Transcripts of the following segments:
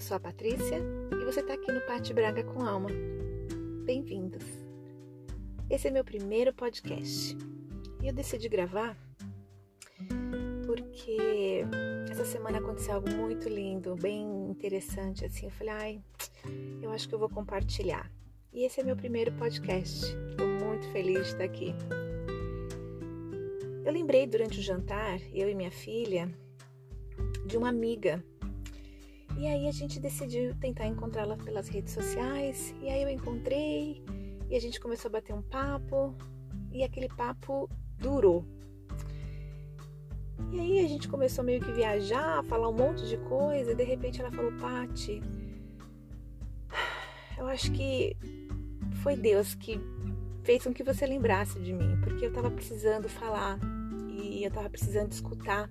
Eu sou a Patrícia e você está aqui no Pate Braga com Alma. Bem-vindos! Esse é meu primeiro podcast e eu decidi gravar porque essa semana aconteceu algo muito lindo, bem interessante assim. Eu falei, ai, eu acho que eu vou compartilhar. E esse é meu primeiro podcast. Estou muito feliz de estar aqui. Eu lembrei durante o jantar, eu e minha filha, de uma amiga. E aí a gente decidiu tentar encontrá-la pelas redes sociais. E aí eu encontrei e a gente começou a bater um papo. E aquele papo durou. E aí a gente começou meio que viajar, falar um monte de coisa. E de repente ela falou: Pati, eu acho que foi Deus que fez com que você lembrasse de mim, porque eu tava precisando falar e eu tava precisando escutar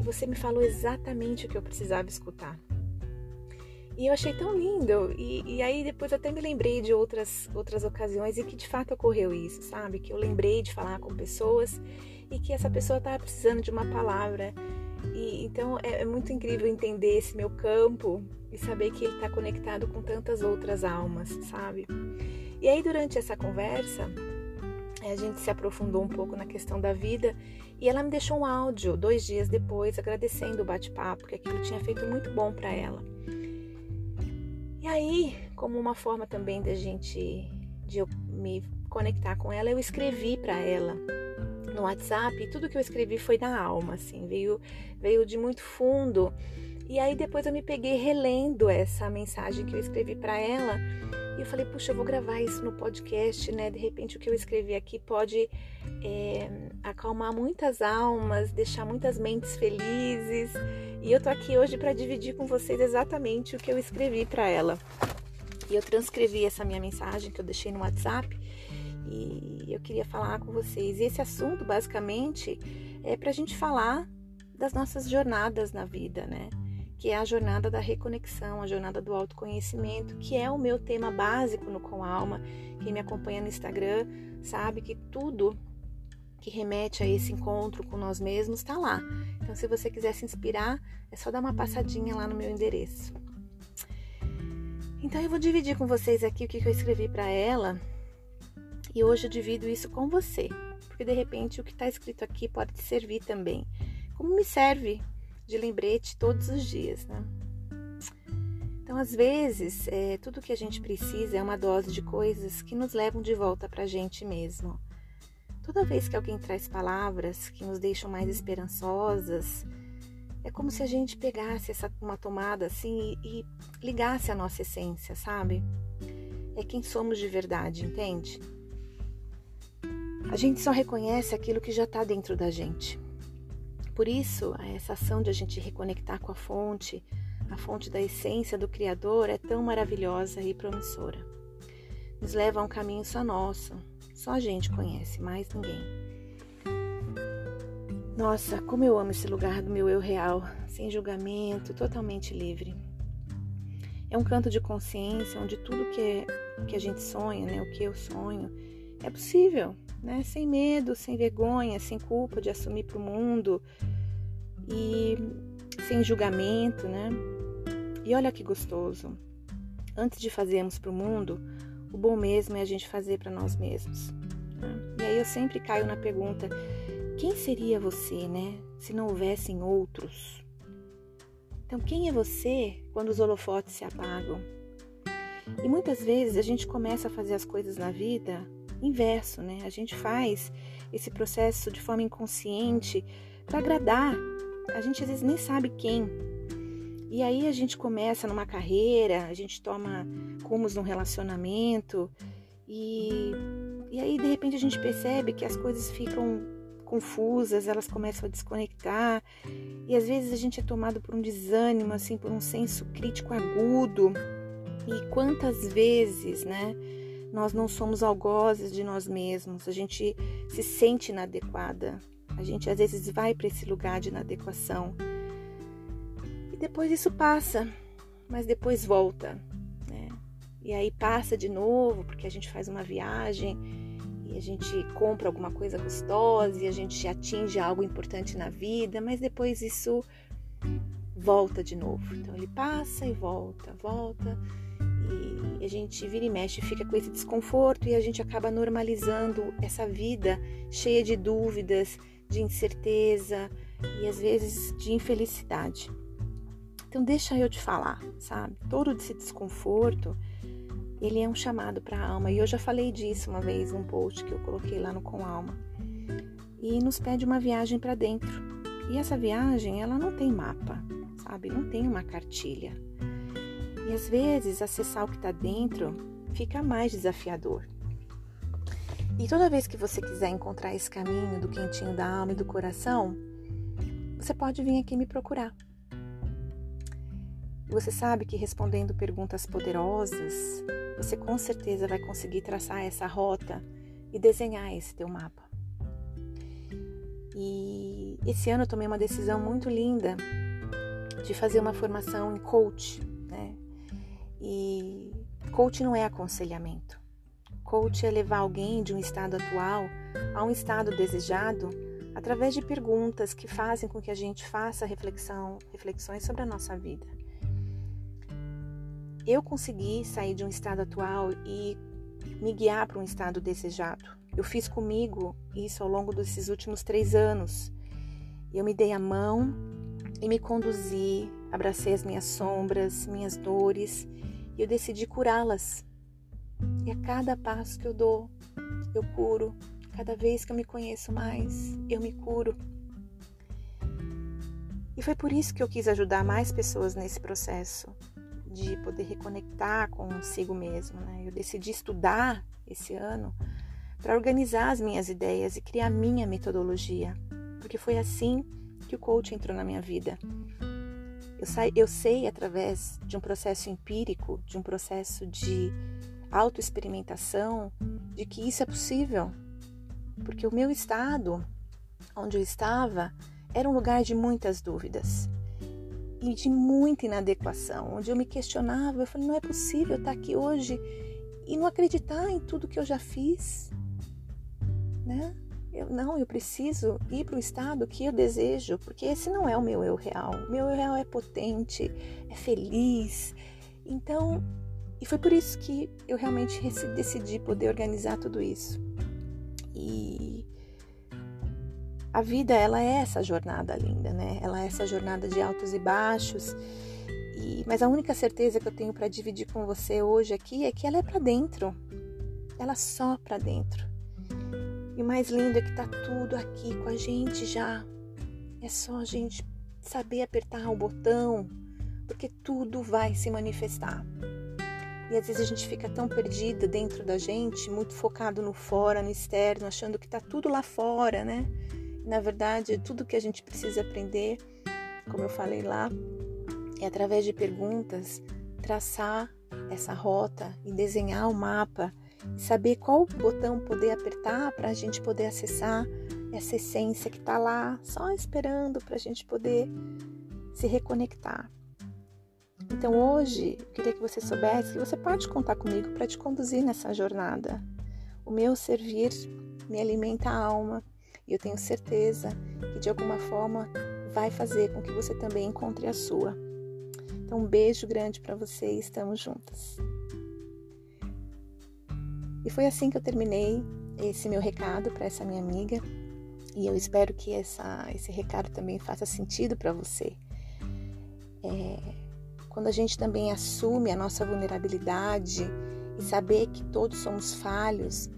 e você me falou exatamente o que eu precisava escutar. E eu achei tão lindo. E, e aí depois até me lembrei de outras, outras ocasiões em que de fato ocorreu isso, sabe? Que eu lembrei de falar com pessoas e que essa pessoa estava precisando de uma palavra. E então é, é muito incrível entender esse meu campo e saber que ele está conectado com tantas outras almas, sabe? E aí durante essa conversa a gente se aprofundou um pouco na questão da vida e ela me deixou um áudio dois dias depois agradecendo o bate-papo, que aquilo tinha feito muito bom para ela. E aí, como uma forma também da gente de eu me conectar com ela, eu escrevi para ela no WhatsApp e tudo que eu escrevi foi da alma, assim, veio veio de muito fundo. E aí depois eu me peguei relendo essa mensagem que eu escrevi para ela e eu falei, puxa, eu vou gravar isso no podcast, né? De repente o que eu escrevi aqui pode é, acalmar muitas almas, deixar muitas mentes felizes. E eu tô aqui hoje para dividir com vocês exatamente o que eu escrevi para ela. E eu transcrevi essa minha mensagem que eu deixei no WhatsApp e eu queria falar com vocês. E esse assunto, basicamente, é para a gente falar das nossas jornadas na vida, né? Que é a jornada da reconexão, a jornada do autoconhecimento, que é o meu tema básico no Com Alma. Quem me acompanha no Instagram sabe que tudo que remete a esse encontro com nós mesmos está lá. Então, se você quiser se inspirar, é só dar uma passadinha lá no meu endereço. Então, eu vou dividir com vocês aqui o que eu escrevi para ela e hoje eu divido isso com você, porque de repente o que está escrito aqui pode te servir também, como me serve de lembrete todos os dias, né? Então, às vezes, é, tudo que a gente precisa é uma dose de coisas que nos levam de volta para a gente mesmo. Toda vez que alguém traz palavras que nos deixam mais esperançosas, é como se a gente pegasse essa, uma tomada assim e, e ligasse a nossa essência, sabe? É quem somos de verdade, entende? A gente só reconhece aquilo que já está dentro da gente. Por isso, essa ação de a gente reconectar com a fonte, a fonte da essência do Criador, é tão maravilhosa e promissora. Nos leva a um caminho só nosso, só a gente conhece, mais ninguém. Nossa, como eu amo esse lugar do meu eu real, sem julgamento, totalmente livre. É um canto de consciência onde tudo que, é, que a gente sonha, né, o que eu sonho, é possível, né? Sem medo, sem vergonha, sem culpa de assumir para o mundo e sem julgamento, né? E olha que gostoso. Antes de fazermos para o mundo, o bom mesmo é a gente fazer para nós mesmos. Né? E aí eu sempre caio na pergunta: quem seria você, né? Se não houvessem outros? Então, quem é você quando os holofotes se apagam? E muitas vezes a gente começa a fazer as coisas na vida inverso, né? A gente faz esse processo de forma inconsciente para agradar. A gente às vezes nem sabe quem. E aí a gente começa numa carreira, a gente toma rumos num relacionamento e, e aí de repente a gente percebe que as coisas ficam confusas, elas começam a desconectar e às vezes a gente é tomado por um desânimo, assim, por um senso crítico agudo. E quantas vezes, né? Nós não somos algozes de nós mesmos, a gente se sente inadequada, a gente às vezes vai para esse lugar de inadequação e depois isso passa, mas depois volta, né? E aí passa de novo porque a gente faz uma viagem e a gente compra alguma coisa gostosa e a gente atinge algo importante na vida, mas depois isso volta de novo. Então ele passa e volta, volta, e a gente vira e mexe, fica com esse desconforto e a gente acaba normalizando essa vida cheia de dúvidas, de incerteza e às vezes de infelicidade. Então deixa eu te falar, sabe? Todo esse desconforto, ele é um chamado para a alma. E eu já falei disso uma vez num post que eu coloquei lá no Com Alma. E nos pede uma viagem para dentro. E essa viagem, ela não tem mapa, sabe? Não tem uma cartilha. E às vezes acessar o que está dentro fica mais desafiador. E toda vez que você quiser encontrar esse caminho do quentinho da alma e do coração, você pode vir aqui me procurar. Você sabe que respondendo perguntas poderosas, você com certeza vai conseguir traçar essa rota e desenhar esse teu mapa. E esse ano eu tomei uma decisão muito linda de fazer uma formação em coach, coach não é aconselhamento. Coach é levar alguém de um estado atual a um estado desejado através de perguntas que fazem com que a gente faça reflexão, reflexões sobre a nossa vida. Eu consegui sair de um estado atual e me guiar para um estado desejado. Eu fiz comigo isso ao longo desses últimos três anos. Eu me dei a mão e me conduzi, abracei as minhas sombras, minhas dores e eu decidi curá-las. E a cada passo que eu dou, eu curo. Cada vez que eu me conheço mais, eu me curo. E foi por isso que eu quis ajudar mais pessoas nesse processo de poder reconectar consigo mesmo. Né? Eu decidi estudar esse ano para organizar as minhas ideias e criar minha metodologia, porque foi assim que o coach entrou na minha vida. Eu, sei, eu sei através de um processo empírico, de um processo de autoexperimentação, de que isso é possível. Porque o meu estado, onde eu estava, era um lugar de muitas dúvidas e de muita inadequação, onde eu me questionava, eu falei, não é possível estar aqui hoje e não acreditar em tudo que eu já fiz, né? Eu, não, eu preciso ir para o estado que eu desejo, porque esse não é o meu eu real. Meu eu real é potente, é feliz. Então, e foi por isso que eu realmente decidi poder organizar tudo isso. E a vida, ela é essa jornada linda, né? Ela é essa jornada de altos e baixos. E, mas a única certeza que eu tenho para dividir com você hoje aqui é que ela é para dentro. Ela só para dentro. E o mais lindo é que tá tudo aqui com a gente já. É só a gente saber apertar o botão, porque tudo vai se manifestar. E às vezes a gente fica tão perdida dentro da gente, muito focado no fora, no externo, achando que tá tudo lá fora, né? Na verdade, tudo que a gente precisa aprender, como eu falei lá, é através de perguntas traçar essa rota e desenhar o mapa saber qual botão poder apertar para a gente poder acessar essa essência que está lá, só esperando para a gente poder se reconectar. Então hoje eu queria que você soubesse que você pode contar comigo para te conduzir nessa jornada. O meu servir me alimenta a alma e eu tenho certeza que de alguma forma vai fazer com que você também encontre a sua. Então um beijo grande para você e estamos juntas. E foi assim que eu terminei esse meu recado para essa minha amiga. E eu espero que essa, esse recado também faça sentido para você. É, quando a gente também assume a nossa vulnerabilidade e saber que todos somos falhos,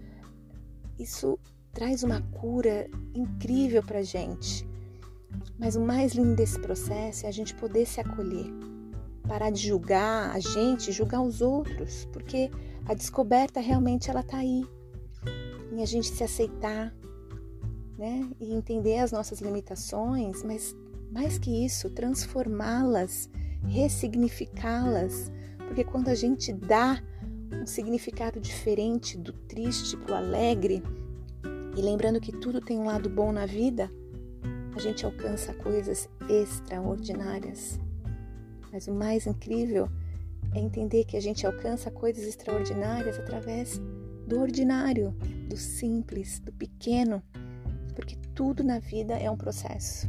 isso traz uma cura incrível para gente. Mas o mais lindo desse processo é a gente poder se acolher, parar de julgar a gente, julgar os outros, porque a descoberta realmente ela está aí. Em a gente se aceitar, né? E entender as nossas limitações, mas mais que isso, transformá-las, ressignificá-las. Porque quando a gente dá um significado diferente do triste para o alegre, e lembrando que tudo tem um lado bom na vida, a gente alcança coisas extraordinárias. Mas o mais incrível é entender que a gente alcança coisas extraordinárias através do ordinário, do simples, do pequeno, porque tudo na vida é um processo.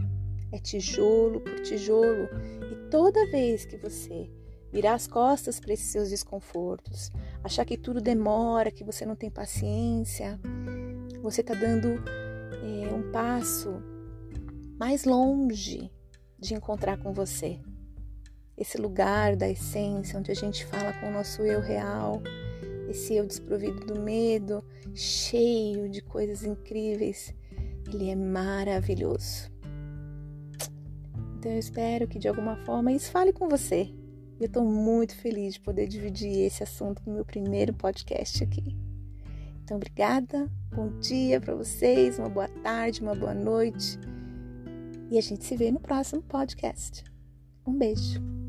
É tijolo por tijolo. E toda vez que você virar as costas para esses seus desconfortos, achar que tudo demora, que você não tem paciência, você está dando é, um passo mais longe de encontrar com você. Esse lugar da essência, onde a gente fala com o nosso eu real, esse eu desprovido do medo, cheio de coisas incríveis, ele é maravilhoso. Então eu espero que de alguma forma isso fale com você eu estou muito feliz de poder dividir esse assunto no meu primeiro podcast aqui. Então, obrigada, bom dia para vocês, uma boa tarde, uma boa noite. E a gente se vê no próximo podcast. Um beijo.